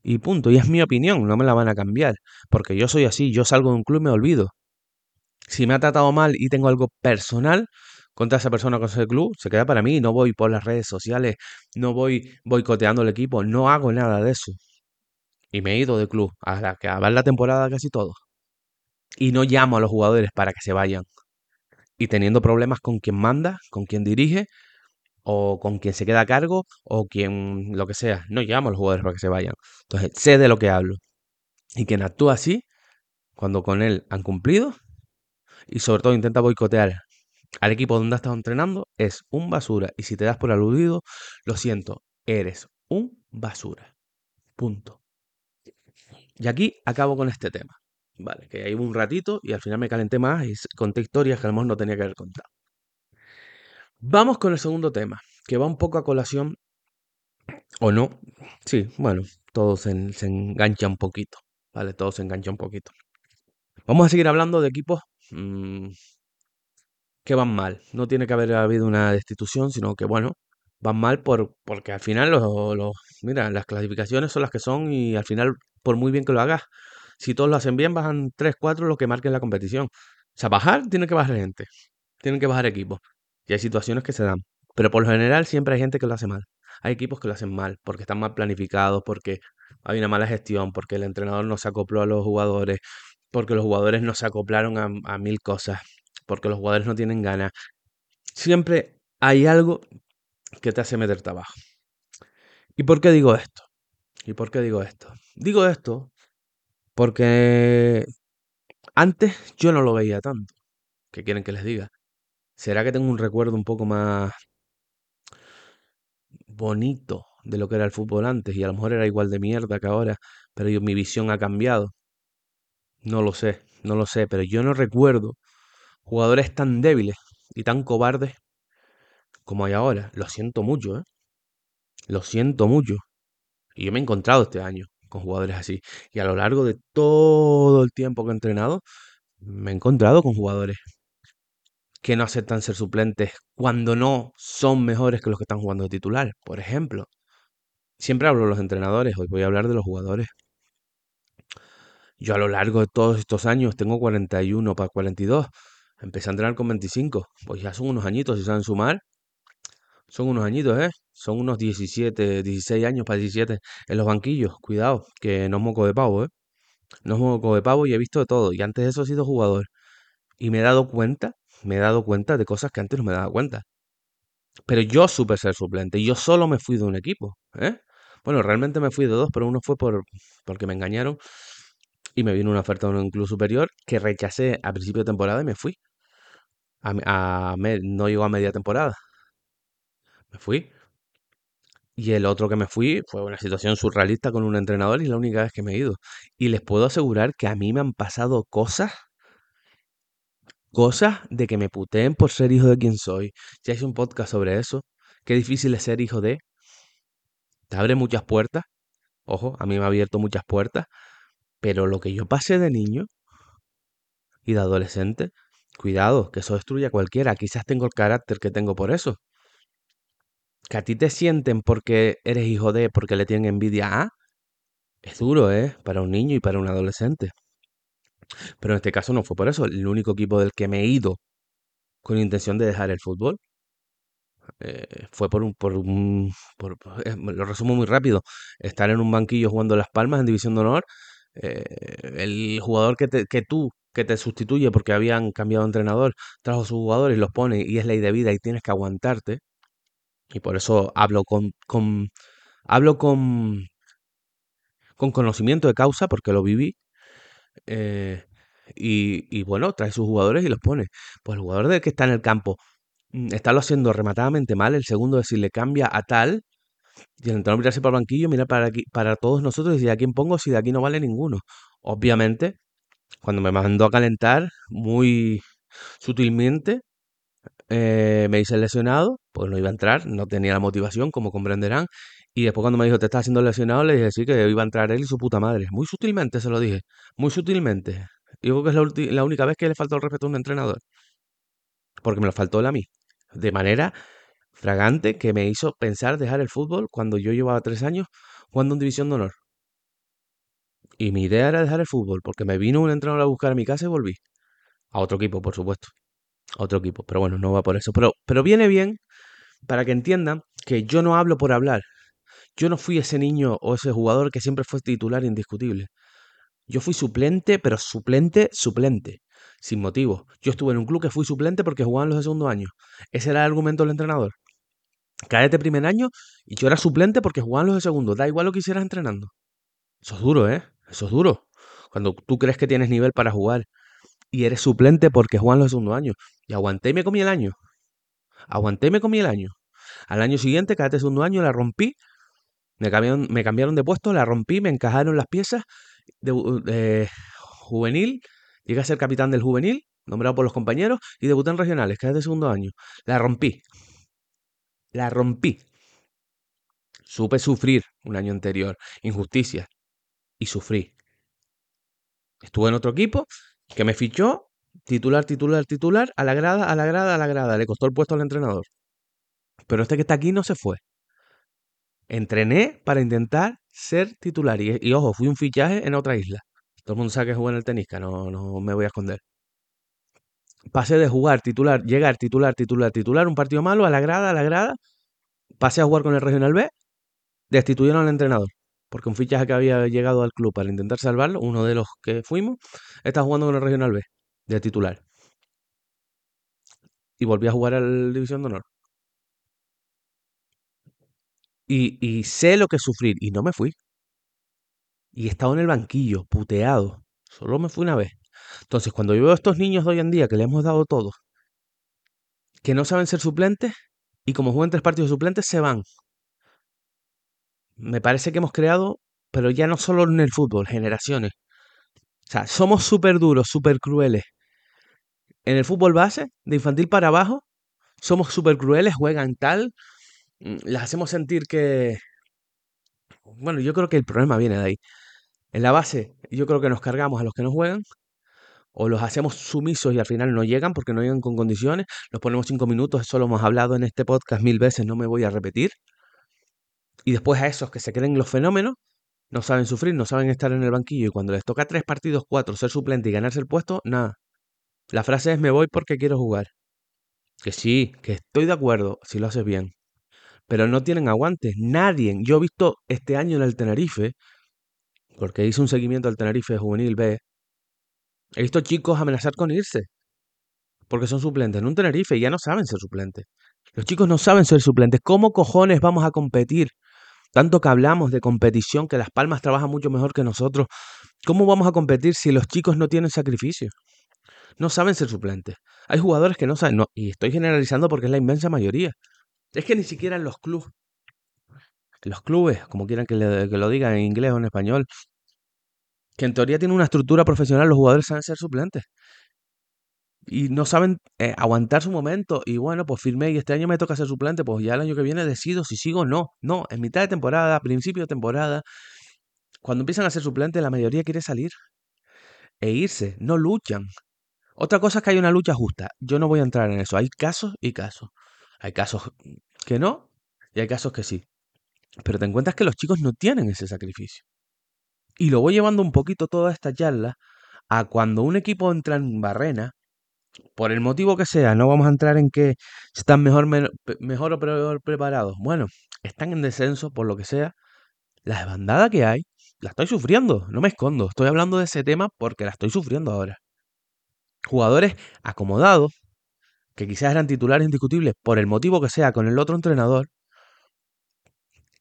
Y punto. Y es mi opinión, no me la van a cambiar. Porque yo soy así, yo salgo de un club y me olvido. Si me ha tratado mal y tengo algo personal contra esa persona con ese club, se queda para mí. No voy por las redes sociales, no voy boicoteando el equipo, no hago nada de eso. Y me he ido de club a la que acabar la temporada casi todo. Y no llamo a los jugadores para que se vayan. Y teniendo problemas con quien manda, con quien dirige, o con quien se queda a cargo, o quien lo que sea. No llamo a los jugadores para que se vayan. Entonces, sé de lo que hablo. Y quien actúa así, cuando con él han cumplido, y sobre todo intenta boicotear al equipo donde has estado entrenando, es un basura. Y si te das por aludido, lo siento, eres un basura. Punto. Y aquí acabo con este tema. Vale, que ahí hubo un ratito y al final me calenté más y conté historias que a lo mejor no tenía que haber contado. Vamos con el segundo tema, que va un poco a colación, o no. Sí, bueno, todo se, engancha un poquito, ¿vale? Todo se engancha un poquito. Vamos a seguir hablando de equipos mmm, que van mal. No tiene que haber habido una destitución, sino que, bueno, van mal por, porque al final los, mira, las clasificaciones son las que son y al final, por muy bien que lo hagas, si todos lo hacen bien, bajan 3, 4 los que marquen la competición. O sea, bajar tiene que bajar gente, tienen que bajar equipos. Y hay situaciones que se dan. Pero por lo general siempre hay gente que lo hace mal. Hay equipos que lo hacen mal, porque están mal planificados, porque hay una mala gestión, porque el entrenador no se acopló a los jugadores, porque los jugadores no se acoplaron a, mil cosas, porque los jugadores no tienen ganas. Siempre hay algo que te hace meterte abajo. ¿Y por qué digo esto? ¿Y por qué digo esto? Digo esto porque antes yo no lo veía tanto. ¿Qué quieren que les diga? ¿Será que tengo un recuerdo un poco más bonito de lo que era el fútbol antes? Y a lo mejor era igual de mierda que ahora, pero yo, mi visión ha cambiado. No lo sé, no lo sé, pero yo no recuerdo jugadores tan débiles y tan cobardes como hay ahora. Lo siento mucho, ¿eh? Lo siento mucho. Y yo me he encontrado este año con jugadores así. Y a lo largo de todo el tiempo que he entrenado, me he encontrado con jugadores que no aceptan ser suplentes cuando no son mejores que los que están jugando de titular, por ejemplo. Siempre hablo de los entrenadores, hoy voy a hablar de los jugadores. Yo a lo largo de todos estos años tengo 41 para 42. Empecé a entrenar con 25. Pues ya son unos añitos, si saben sumar. Son unos añitos, ¿eh? Son unos 17, 16 años para 17 en los banquillos. Cuidado, que no es moco de pavo, ¿eh? No es moco de pavo y he visto de todo. Y antes de eso he sido jugador. Y me he dado cuenta, me he dado cuenta de cosas que antes no me daba cuenta. Pero yo supe ser suplente y yo solo me fui de un equipo, ¿eh? Bueno, realmente me fui de dos, pero uno fue por porque me engañaron y me vino una oferta de un club superior que rechacé a principio de temporada y me fui. A, no llegó a media temporada. Me fui. Y el otro que me fui fue una situación surrealista con un entrenador y la única vez que me he ido. Y les puedo asegurar que a mí me han pasado cosas, cosas de que me puteen por ser hijo de quien soy. Ya hice un podcast sobre eso. Qué difícil es ser hijo de. Te abre muchas puertas. Ojo, a mí me ha abierto muchas puertas. Pero lo que yo pasé de niño y de adolescente, cuidado, que eso destruye a cualquiera. Quizás tengo el carácter que tengo por eso. Que a ti te sienten porque eres hijo de, porque le tienen envidia a, es duro, ¿eh? Para un niño y para un adolescente. Pero en este caso no fue por eso. El único equipo del que me he ido con intención de dejar el fútbol eh, fue por un, por un por, eh, lo resumo muy rápido, estar en un banquillo jugando Las Palmas en División de Honor, eh, el jugador que, te, que tú, que te sustituye porque habían cambiado de entrenador, trajo a sus jugadores, los pone y es ley de vida y tienes que aguantarte. Y por eso hablo con, con hablo con, con conocimiento de causa, porque lo viví. y, y, bueno, trae sus jugadores y los pone. Pues el jugador del que está en el campo Mm, está lo haciendo rematadamente mal. El segundo es si le cambia a tal. Y el entrenador mirarse para el banquillo, mira para aquí, para todos nosotros y decir a quién pongo si de aquí no vale ninguno. Obviamente, cuando me mandó a calentar muy sutilmente, eh, me hice lesionado, pues no iba a entrar, no tenía la motivación, como comprenderán. Y después cuando me dijo, te estás haciendo lesionado, le dije, sí, que iba a entrar él y su puta madre. Muy sutilmente se lo dije, muy sutilmente. Y creo que es la, la única vez que le faltó el respeto a un entrenador. Porque me lo faltó él a mí de manera fragante que me hizo pensar dejar el fútbol cuando yo llevaba tres años jugando en División de Honor. Y mi idea era dejar el fútbol, porque me vino un entrenador a buscar a mi casa y volví. A otro equipo, por supuesto. Otro equipo. Pero bueno, no va por eso. Pero, pero viene bien para que entiendan que yo no hablo por hablar. Yo no fui ese niño o ese jugador que siempre fue titular indiscutible. Yo fui suplente, pero suplente, suplente sin motivo. Yo estuve en un club que fui suplente porque jugaban los de segundo año. Ese era el argumento del entrenador. Cállate primer año y yo era suplente porque jugaban los de segundo. Da igual lo que hicieras entrenando. Eso es duro, ¿eh? Eso es duro. Cuando tú crees que tienes nivel para jugar y eres suplente porque juegan los de segundo año. Y aguanté y me comí el año. Aguanté y me comí el año. Al año siguiente, cállate segundo año, la rompí. Me cambiaron, me cambiaron de puesto, la rompí, me encajaron las piezas de, juvenil Llegué a ser capitán del juvenil, nombrado por los compañeros, y debuté en regionales, de segundo año. La rompí. La rompí. Supe sufrir un año anterior, injusticia, y sufrí. Estuve en otro equipo que me fichó, titular, titular, titular, a la grada, a la grada, a la grada. Le costó el puesto al entrenador. Pero este que está aquí no se fue. Entrené para intentar ser titular. Y, ojo, fui un fichaje en otra isla. Todo el mundo sabe que jugué en el tenisca, no, no me voy a esconder. Pasé de jugar titular, llegar titular, titular, titular, un partido malo, a la grada, a la grada. Pasé a jugar con el Regional B, destituyeron al entrenador. Porque un fichaje que había llegado al club para intentar salvarlo, uno de los que fuimos, está jugando con el Regional B, de titular. Y volví a jugar al División de Honor. Y, sé lo que es sufrir, y no me fui y he estado en el banquillo, puteado. Solo me fui una vez. Entonces, cuando yo veo a estos niños de hoy en día que le hemos dado todo, que no saben ser suplentes y como juegan tres partidos suplentes, se van. Me parece que hemos creado, pero ya no solo en el fútbol, generaciones. O sea, somos súper duros, súper crueles. en el fútbol base, de infantil para abajo, somos súper crueles, juegan tal, mm, las hacemos sentir que... Bueno, yo creo que el problema viene de ahí. En la base, yo creo que nos cargamos a los que no juegan, o los hacemos sumisos y al final no llegan porque no llegan con condiciones, los ponemos cinco minutos, eso lo hemos hablado en este podcast mil veces, no me voy a repetir. Y después a esos que se creen los fenómenos, no saben sufrir, no saben estar en el banquillo y cuando les toca tres partidos, cuatro, ser suplente y ganarse el puesto, nada. La frase es me voy porque quiero jugar. Que sí, que estoy de acuerdo si lo haces bien. Pero no tienen aguante. Nadie. Yo he visto este año en el Tenerife, porque hice un seguimiento al Tenerife Juvenil B, he visto chicos amenazar con irse. Porque son suplentes en un Tenerife ya no saben ser suplentes. Los chicos no saben ser suplentes. ¿Cómo cojones vamos a competir? Tanto que hablamos de competición, que Las Palmas trabaja mucho mejor que nosotros. ¿Cómo vamos a competir si los chicos no tienen sacrificio? No saben ser suplentes. Hay jugadores que no saben, no, y estoy generalizando porque es la inmensa mayoría. Es que ni siquiera en los clubes, los clubes, como quieran que, que lo digan en inglés o en español, que en teoría tienen una estructura profesional, los jugadores saben ser suplentes. Y no saben eh, aguantar su momento. Y bueno, pues firmé y este año me toca ser suplente, pues ya el año que viene decido si sigo o no. No, en mitad de temporada, principio de temporada, cuando empiezan a ser suplentes, la mayoría quiere salir e irse, no luchan. Otra cosa es que hay una lucha justa. Yo no voy a entrar en eso. Hay casos y casos. Hay casos que no y hay casos que sí. Pero te encuentras que los chicos no tienen ese sacrificio. Y lo voy llevando un poquito toda esta charla a cuando un equipo entra en barrena, por el motivo que sea, no vamos a entrar en que están mejor, mejor o peor preparados. Bueno, están en descenso por lo que sea. La desbandada que hay, la estoy sufriendo, no me escondo. Estoy hablando de ese tema porque la estoy sufriendo ahora jugadores acomodados, que quizás eran titulares indiscutibles por el motivo que sea con el otro entrenador,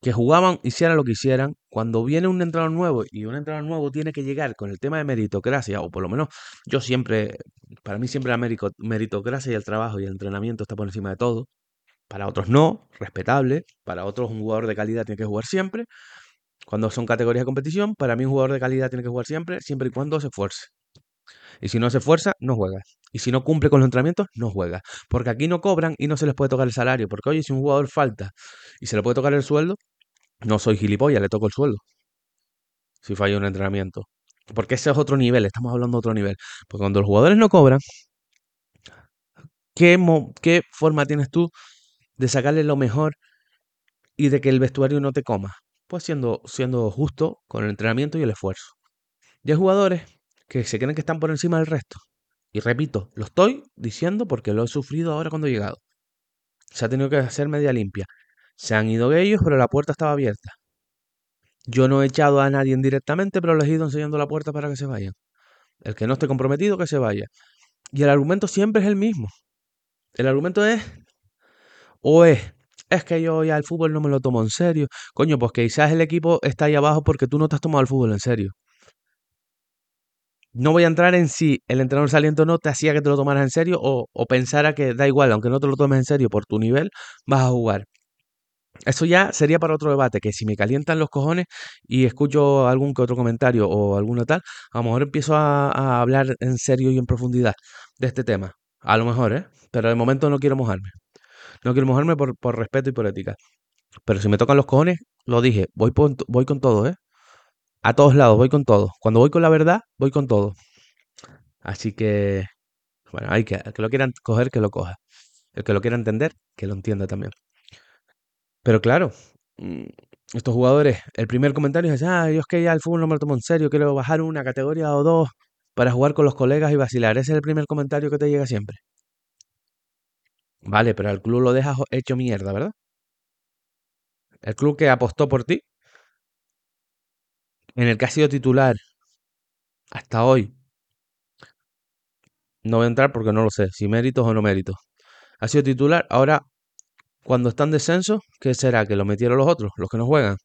que jugaban, hicieran lo que hicieran, cuando viene un entrenador nuevo y un entrenador nuevo tiene que llegar con el tema de meritocracia, o por lo menos yo siempre, para mí siempre la meritocracia y el trabajo y el entrenamiento está por encima de todo, para otros no, respetable, para otros un jugador de calidad tiene que jugar siempre, cuando son categorías de competición, para mí un jugador de calidad tiene que jugar siempre, siempre y cuando se esfuerce. Y si no se esfuerza, no juega. Y si no cumple con los entrenamientos, no juega. Porque aquí no cobran y no se les puede tocar el salario. Porque oye, si un jugador falta y se le puede tocar el sueldo, no soy gilipollas, le toco el sueldo. Si falla un entrenamiento. Porque ese es otro nivel, estamos hablando de otro nivel. Porque cuando los jugadores no cobran, ¿qué, qué forma tienes tú de sacarle lo mejor y de que el vestuario no te coma? Pues siendo, siendo justo con el entrenamiento y el esfuerzo. Y hay jugadores que se creen que están por encima del resto. Y repito, lo estoy diciendo porque lo he sufrido ahora cuando he llegado. Se ha tenido que hacer media limpia. Se han ido ellos, pero la puerta estaba abierta. Yo no he echado a nadie directamente, pero les he ido enseñando la puerta para que se vayan. El que no esté comprometido, que se vaya. Y el argumento siempre es el mismo. El argumento es, o es, es que yo ya el fútbol no me lo tomo en serio. Coño, pues quizás el equipo está ahí abajo porque tú no te has tomado el fútbol en serio. No voy a entrar en si el entrenador saliente o no te hacía que te lo tomaras en serio o, pensara que da igual, aunque no te lo tomes en serio por tu nivel, vas a jugar. Eso ya sería para otro debate, que si me calientan los cojones y escucho algún que otro comentario o alguna tal, a lo mejor empiezo a, a, hablar en serio y en profundidad de este tema. A lo mejor, ¿eh? Pero de momento no quiero mojarme. No quiero mojarme por, por respeto y por ética. Pero si me tocan los cojones, lo dije, voy, voy con todo, ¿eh? A todos lados, voy con todo. Cuando voy con la verdad, voy con todo. Así que, bueno, hay que, el que lo quieran coger, que lo coja. El que lo quiera entender, que lo entienda también. Pero claro, mm, estos jugadores, el primer comentario es, ah, yo es que ya el fútbol no me lo tomo en serio, quiero bajar una categoría o dos para jugar con los colegas y vacilar. Ese es el primer comentario que te llega siempre. Vale, pero el club lo dejas hecho mierda, ¿verdad? El club que apostó por ti, en el que ha sido titular hasta hoy, no voy a entrar porque no lo sé, si méritos o no méritos. Ha sido titular, ahora cuando está en descenso, ¿qué será? ¿Que lo metieron los otros, los que no juegan?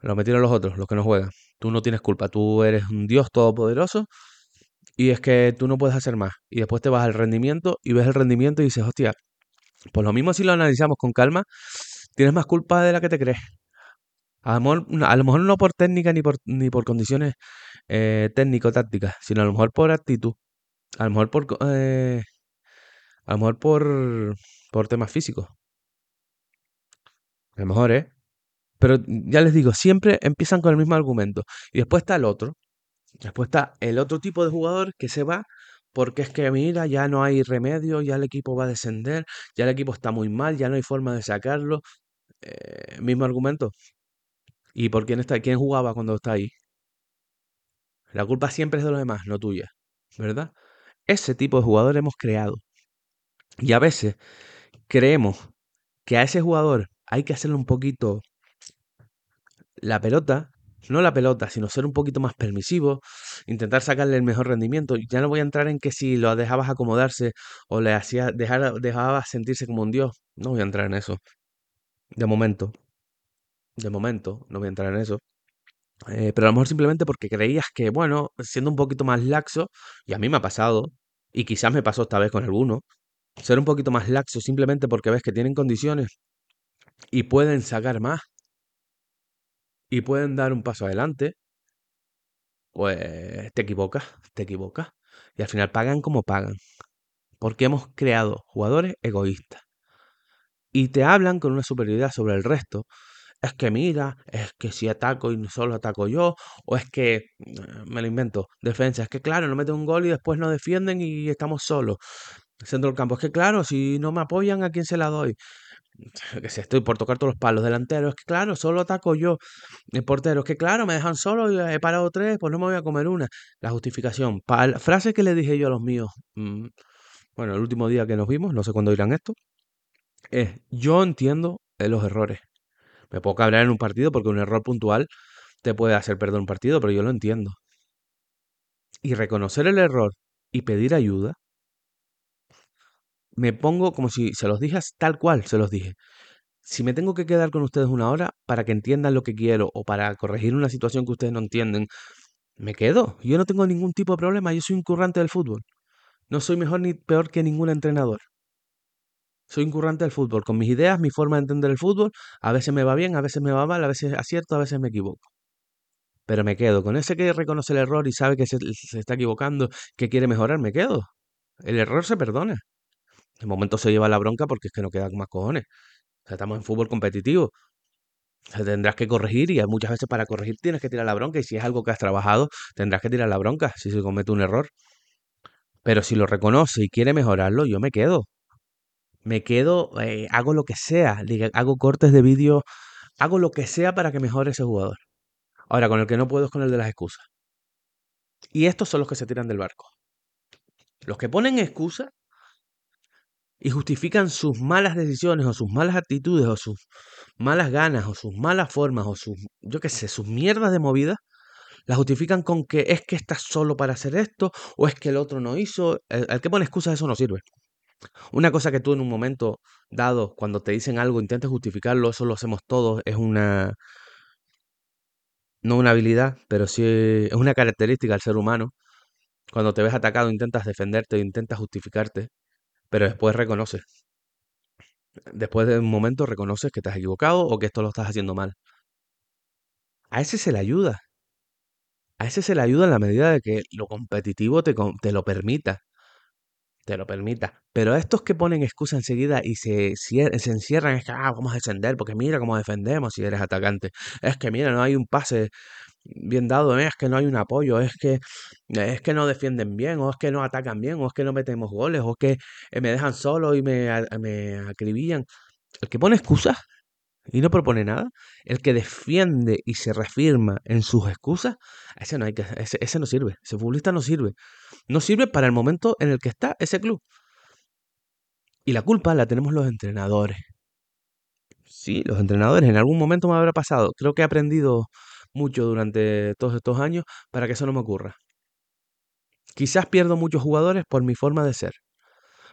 Lo metieron los otros, los que no juegan. Tú no tienes culpa, tú eres un Dios todopoderoso y es que tú no puedes hacer más. Y después te vas al rendimiento y ves el rendimiento y dices, hostia, pues lo mismo si lo analizamos con calma, tienes más culpa de la que te crees. A lo mejor, no por técnica ni por, ni por condiciones eh, técnico-tácticas, sino a lo mejor por actitud. A lo mejor por, eh, a lo mejor por, por temas físicos. A lo mejor, ¿eh? Pero ya les digo, siempre empiezan con el mismo argumento. Y después está el otro. Después está el otro tipo de jugador que se va porque es que mira, ya no hay remedio, ya el equipo va a descender, ya el equipo está muy mal, ya no hay forma de sacarlo. Eh, mismo argumento. ¿Y por quién está? ¿Quién jugaba cuando está ahí? La culpa siempre es de los demás, no tuya, ¿verdad? Ese tipo de jugador hemos creado. Y a veces creemos que a ese jugador hay que hacerle un poquito la pelota, no la pelota, sino ser un poquito más permisivo, intentar sacarle el mejor rendimiento. Ya no voy a entrar en que si lo dejabas acomodarse o le hacías dejar, dejabas sentirse como un dios. No voy a entrar en eso. De momento. De momento, no voy a entrar en eso. Eh, pero a lo mejor simplemente porque creías que, bueno, siendo un poquito más laxo, y a mí me ha pasado, y quizás me pasó esta vez con alguno, ser un poquito más laxo simplemente porque ves que tienen condiciones y pueden sacar más y pueden dar un paso adelante, pues te equivocas, te equivocas. Y al final pagan como pagan. Porque hemos creado jugadores egoístas. Y te hablan con una superioridad sobre el resto. Es que mira, es que si ataco y solo ataco yo, o es que, eh, me lo invento, defensa, es que claro, no meten un gol y después no defienden y estamos solos. Centro del campo, es que claro, si no me apoyan, ¿a quién se la doy? que si estoy por tocar todos los palos delanteros, es que claro, solo ataco yo. El portero, es que claro, me dejan solo y he parado tres, pues no me voy a comer una. La justificación. la frase que le dije yo a los míos, mm, bueno, el último día que nos vimos, no sé cuándo irán esto, es, yo entiendo los errores. Me puedo cabrear en un partido porque un error puntual te puede hacer perder un partido, pero yo lo entiendo. Y reconocer el error y pedir ayuda me pongo como si se los dije tal cual se los dije. Si me tengo que quedar con ustedes una hora para que entiendan lo que quiero o para corregir una situación que ustedes no entienden, me quedo. Yo no tengo ningún tipo de problema, yo soy un currante del fútbol. No soy mejor ni peor que ningún entrenador. Soy un currante del fútbol, con mis ideas, mi forma de entender el fútbol. A veces me va bien, a veces me va mal, a veces acierto, a veces me equivoco. Pero me quedo. Con ese que reconoce el error y sabe que se, se está equivocando, que quiere mejorar, me quedo. El error se perdona. De momento se lleva la bronca porque es que no quedan más cojones. O sea, estamos en fútbol competitivo. O tendrás que corregir y muchas veces para corregir tienes que tirar la bronca y si es algo que has trabajado, tendrás que tirar la bronca si se comete un error. Pero si lo reconoce y quiere mejorarlo, yo me quedo. Me quedo, eh, hago lo que sea, hago cortes de vídeo, hago lo que sea para que mejore ese jugador. Ahora, con el que no puedo es con el de las excusas. Y estos son los que se tiran del barco. Los que ponen excusas y justifican sus malas decisiones o sus malas actitudes o sus malas ganas o sus malas formas o sus, yo qué sé, sus mierdas de movida, las justifican con que es que estás solo para hacer esto o es que el otro no hizo. El, que pone excusas eso no sirve. Una cosa que tú en un momento dado, cuando te dicen algo, intentes justificarlo, eso lo hacemos todos, es una... No una habilidad, pero sí es una característica del ser humano. Cuando te ves atacado intentas defenderte, intentas justificarte, pero después reconoces. Después de un momento reconoces que te has equivocado o que esto lo estás haciendo mal. A ese se le ayuda. A ese se le ayuda en la medida de que lo competitivo te, te lo permita. Te lo permita. Pero estos que ponen excusa enseguida y se, se encierran, es que ah, vamos a defender, porque mira cómo defendemos si eres atacante. Es que mira, no hay un pase bien dado, es que no hay un apoyo, es que, es que no defienden bien, o es que no atacan bien, o es que no metemos goles, o es que eh, me dejan solo y me, me acribillan. El que pone excusas y no propone nada, el que defiende y se reafirma en sus excusas, ese no, hay que, ese, no sirve, ese futbolista no sirve. No sirve para el momento en el que está ese club. Y la culpa la tenemos los entrenadores. Sí, los entrenadores. En algún momento me habrá pasado. Creo que he aprendido mucho durante todos estos años para que eso no me ocurra. Quizás pierdo muchos jugadores por mi forma de ser,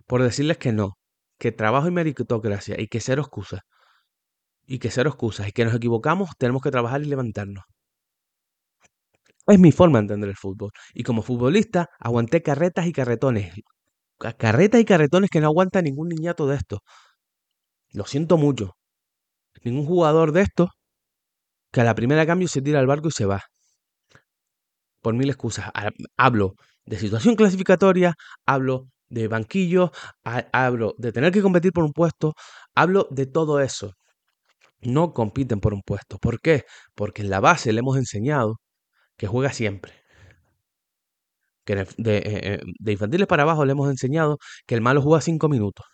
por decirles que no, que trabajo y meritocracia y que cero excusas. Y que cero excusas y que nos equivocamos, tenemos que trabajar y levantarnos. Es mi forma de entender el fútbol. Y como futbolista, aguanté carretas y carretones. Carretas y carretones que no aguanta ningún niñato de esto. Lo siento mucho. Ningún jugador de estos que a la primera cambio se tira al barco y se va. Por mil excusas. Hablo de situación clasificatoria, hablo de banquillo, hablo de tener que competir por un puesto, hablo de todo eso. No compiten por un puesto. ¿Por qué? Porque en la base le hemos enseñado que juega siempre. Que de, de, eh, de infantiles para abajo le hemos enseñado que el malo juega cinco minutos.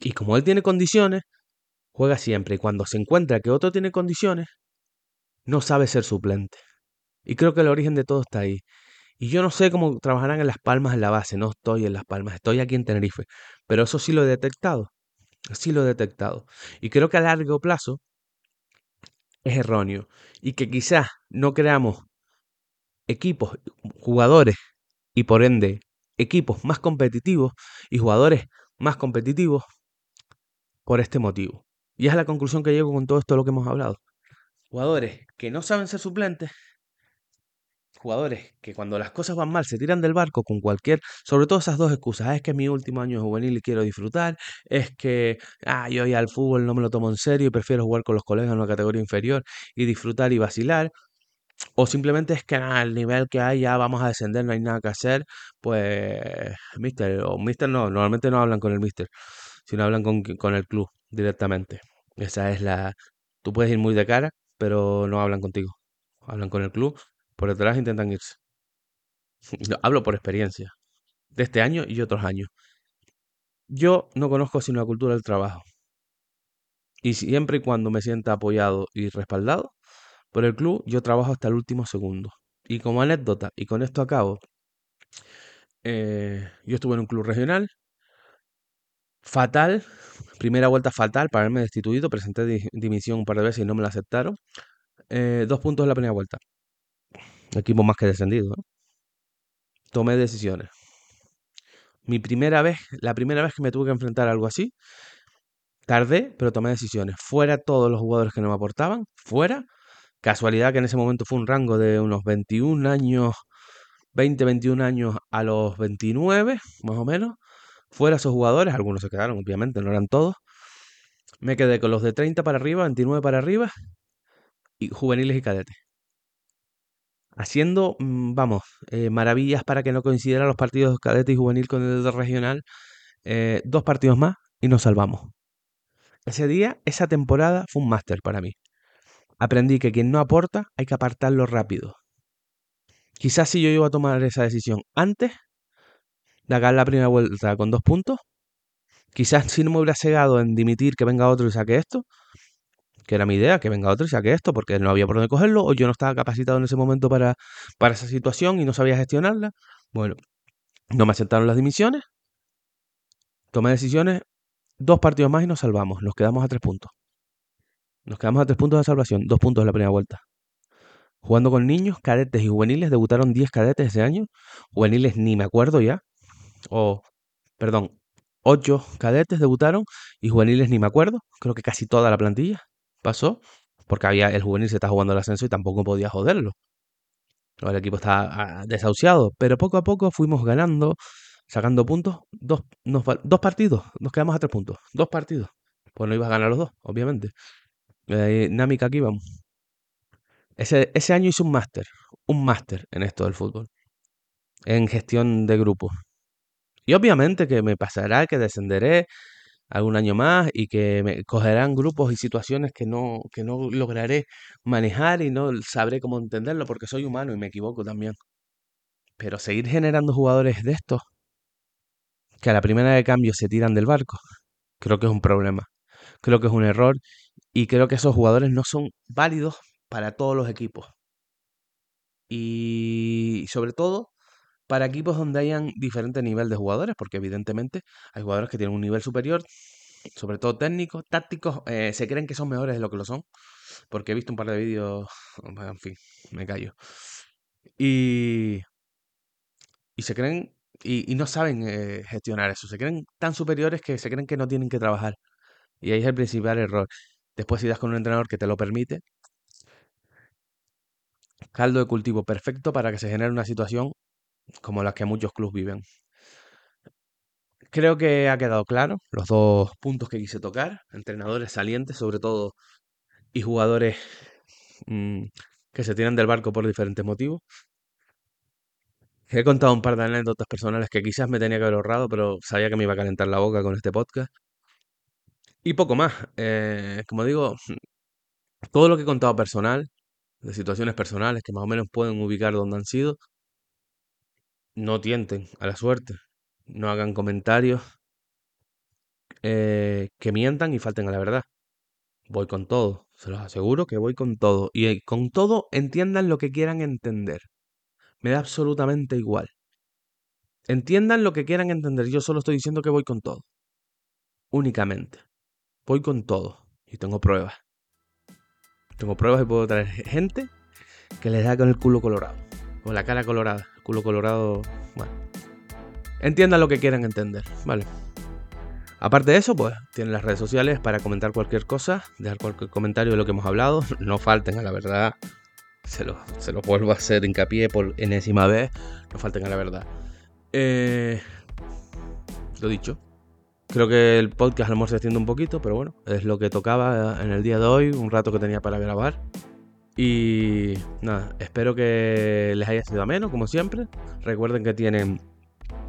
Y como él tiene condiciones, juega siempre. Y cuando se encuentra que otro tiene condiciones, no sabe ser suplente. Y creo que el origen de todo está ahí. Y yo no sé cómo trabajarán en Las Palmas en la base, no estoy en Las Palmas, estoy aquí en Tenerife. Pero eso sí lo he detectado, sí lo he detectado. Y creo que a largo plazo es erróneo. Y que quizás no creamos equipos, jugadores y por ende equipos más competitivos y jugadores más competitivos por este motivo. Y es la conclusión que llego con todo esto de lo que hemos hablado. Jugadores que no saben ser suplentes, jugadores que cuando las cosas van mal se tiran del barco con cualquier, sobre todo esas dos excusas, ah, es que mi último año juvenil y quiero disfrutar, es que ah, yo ya al fútbol no me lo tomo en serio y prefiero jugar con los colegas en una categoría inferior y disfrutar y vacilar, o simplemente es que nada, el nivel que hay ya vamos a descender, no hay nada que hacer, pues mister, o mister no, normalmente no hablan con el mister, sino hablan con, con el club directamente. Esa es la... Tú puedes ir muy de cara, pero no hablan contigo. Hablan con el club, por detrás intentan irse. Hablo por experiencia, de este año y otros años. Yo no conozco sino la cultura del trabajo. Y siempre y cuando me sienta apoyado y respaldado por el club, yo trabajo hasta el último segundo. Y como anécdota, y con esto acabo, eh, yo estuve en un club regional, fatal, primera vuelta fatal para haberme destituido, presenté dimisión un par de veces y no me la aceptaron. Eh, dos puntos en la primera vuelta. Equipo más que descendido. Tomé decisiones. Mi primera vez, la primera vez que me tuve que enfrentar a algo así, tardé, pero tomé decisiones. Fuera todos los jugadores que no me aportaban, fuera. Casualidad que en ese momento fue un rango de unos 21 años, 20, 21 años a los 29, más o menos. Fuera esos jugadores, algunos se quedaron, obviamente, no eran todos. Me quedé con los de 30 para arriba, 29 para arriba, y juveniles y cadetes. Haciendo, mm, vamos, eh, maravillas para que no coincidieran los partidos cadetes y juvenil con el regional. Eh, dos partidos más y nos salvamos. Ese día, esa temporada fue un máster para mí. Aprendí que quien no aporta hay que apartarlo rápido. Quizás si yo iba a tomar esa decisión antes, de agarrar la primera vuelta con dos puntos. Quizás si no me hubiera cegado en dimitir que venga otro y saque esto, que era mi idea, que venga otro y saque esto, porque no había por dónde cogerlo, o yo no estaba capacitado en ese momento para, para esa situación y no sabía gestionarla. Bueno, no me aceptaron las dimisiones, tomé decisiones, dos partidos más y nos salvamos, nos quedamos a tres puntos. Nos quedamos a tres puntos de salvación, dos puntos en la primera vuelta. Jugando con niños, cadetes y juveniles, debutaron 10 cadetes ese año. Juveniles ni me acuerdo ya o, perdón, ocho cadetes debutaron y juveniles ni me acuerdo. Creo que casi toda la plantilla pasó, porque había el juvenil se está jugando el ascenso y tampoco podía joderlo. El equipo está ah, desahuciado, pero poco a poco fuimos ganando, sacando puntos. Dos, dos partidos, nos quedamos a tres puntos. Dos partidos. Pues no ibas a ganar los dos, obviamente. Eh, dinámica aquí vamos. Ese, ese año hice un máster, un máster en esto del fútbol, en gestión de grupos. Y obviamente que me pasará que descenderé algún año más y que me cogerán grupos y situaciones que no, que no lograré manejar y no sabré cómo entenderlo porque soy humano y me equivoco también. Pero seguir generando jugadores de estos que a la primera de cambio se tiran del barco, creo que es un problema. Creo que es un error y creo que esos jugadores no son válidos para todos los equipos. Y sobre todo para equipos donde hayan diferentes niveles de jugadores, porque evidentemente hay jugadores que tienen un nivel superior, sobre todo técnicos, tácticos, eh, se creen que son mejores de lo que lo son, porque he visto un par de vídeos, en fin, me callo. Y, y se creen, y, no saben eh, gestionar eso, se creen tan superiores que se creen que no tienen que trabajar. Y ahí es el principal error. Después si das con un entrenador que te lo permite, caldo de cultivo perfecto para que se genere una situación como las que muchos clubes viven. Creo que ha quedado claro los dos puntos que quise tocar, entrenadores salientes sobre todo y jugadores mm, que se tiran del barco por diferentes motivos. He contado un par de anécdotas personales que quizás me tenía que haber ahorrado, pero sabía que me iba a calentar la boca con este podcast. Y poco más. Eh, como digo, todo lo que he contado personal, de situaciones personales que más o menos pueden ubicar donde han sido, no tienten a la suerte. No hagan comentarios eh, que mientan y falten a la verdad. Voy con todo, se los aseguro que voy con todo. Y eh, con todo entiendan lo que quieran entender. Me da absolutamente igual. Entiendan lo que quieran entender. Yo solo estoy diciendo que voy con todo. Únicamente. Voy con todo. Y tengo pruebas. Tengo pruebas y puedo traer gente que les da con el culo colorado. O la cara colorada. El culo colorado. Bueno. Entiendan lo que quieran entender. Vale. Aparte de eso, pues tienen las redes sociales para comentar cualquier cosa, dejar cualquier comentario de lo que hemos hablado. No falten a la verdad. Se lo, se lo vuelvo a hacer hincapié por enésima vez. No falten a la verdad. Eh, lo dicho. Creo que el podcast a lo mejor se extiende un poquito, pero bueno, es lo que tocaba en el día de hoy, un rato que tenía para grabar. Y nada, espero que les haya sido ameno, como siempre. Recuerden que tienen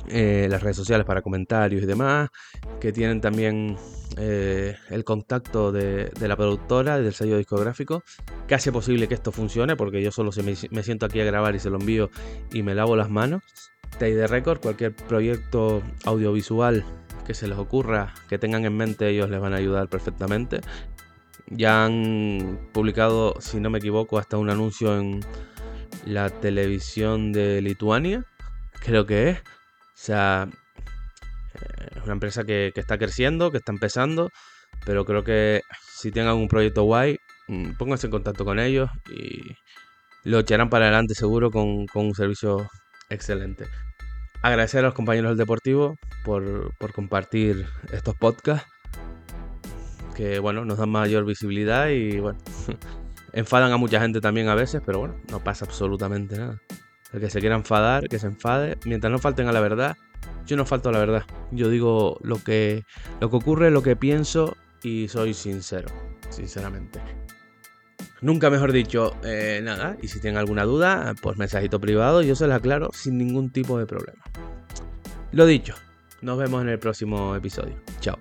eh, las redes sociales para comentarios y demás, que tienen también eh, el contacto de, la productora del sello discográfico, que hace posible que esto funcione, porque yo solo se me, siento aquí a grabar y se lo envío y me lavo las manos. de Record, cualquier proyecto audiovisual que se les ocurra, que tengan en mente, ellos les van a ayudar perfectamente. Ya han publicado, si no me equivoco, hasta un anuncio en la televisión de Lituania, creo que es. O sea, eh, es una empresa que, está creciendo, que está empezando, pero creo que si tienen un proyecto guay, mm, pónganse en contacto con ellos y lo echarán para adelante seguro con, un servicio excelente. Agradecer a los compañeros del Deportivo por, por compartir estos podcasts que bueno, nos dan mayor visibilidad y bueno, enfadan a mucha gente también a veces, pero bueno, no pasa absolutamente nada. El que se quiera enfadar, que se enfade. Mientras no falten a la verdad, yo no falto a la verdad. Yo digo lo que, lo que ocurre, lo que pienso y soy sincero, sinceramente. Nunca mejor dicho, eh, nada. Y si tienen alguna duda, pues mensajito privado, yo se la aclaro sin ningún tipo de problema. Lo dicho, nos vemos en el próximo episodio. Chao.